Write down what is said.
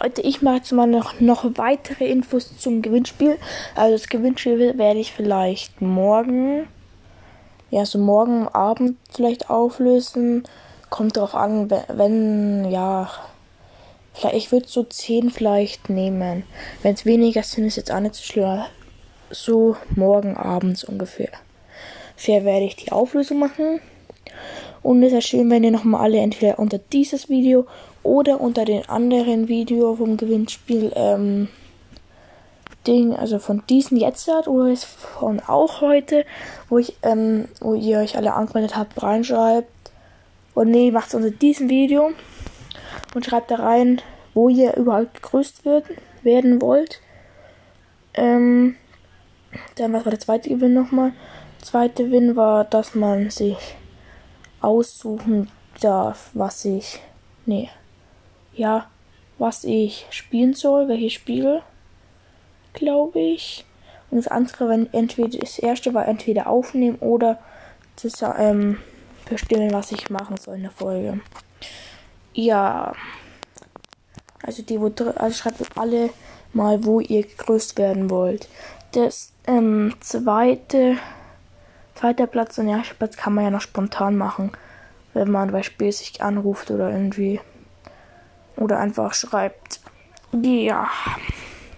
Leute, ich mache jetzt mal noch, noch weitere Infos zum Gewinnspiel. Also das Gewinnspiel werde ich vielleicht morgen, ja, so morgen Abend vielleicht auflösen. Kommt darauf an, wenn, ja, vielleicht, ich würde so 10 vielleicht nehmen. Wenn es weniger sind, ist jetzt auch nicht so schlimm. So morgen abends ungefähr. Fair werde ich die Auflösung machen. Und es wäre schön, wenn ihr nochmal alle entweder unter dieses Video oder unter den anderen Video vom Gewinnspiel ähm, Ding, also von diesen jetzt hat oder von auch heute, wo ich, ähm, wo ihr euch alle angemeldet habt, reinschreibt. Und nee, macht es unter diesem Video und schreibt da rein, wo ihr überall gegrüßt wird, werden wollt. Ähm, dann, was war der zweite Gewinn nochmal? Der zweite Gewinn war, dass man sich aussuchen darf, was ich. Nee. Ja, was ich spielen soll, welche Spiele, glaube ich. Und das andere, wenn entweder das erste war entweder aufnehmen oder das, ähm, bestimmen, was ich machen soll in der Folge. Ja. Also die, wo also schreibt alle mal, wo ihr gegrüßt werden wollt. Das ähm, zweite Zweiter Platz und erster Platz kann man ja noch spontan machen, wenn man bei Spiel sich anruft oder irgendwie oder einfach schreibt. Ja.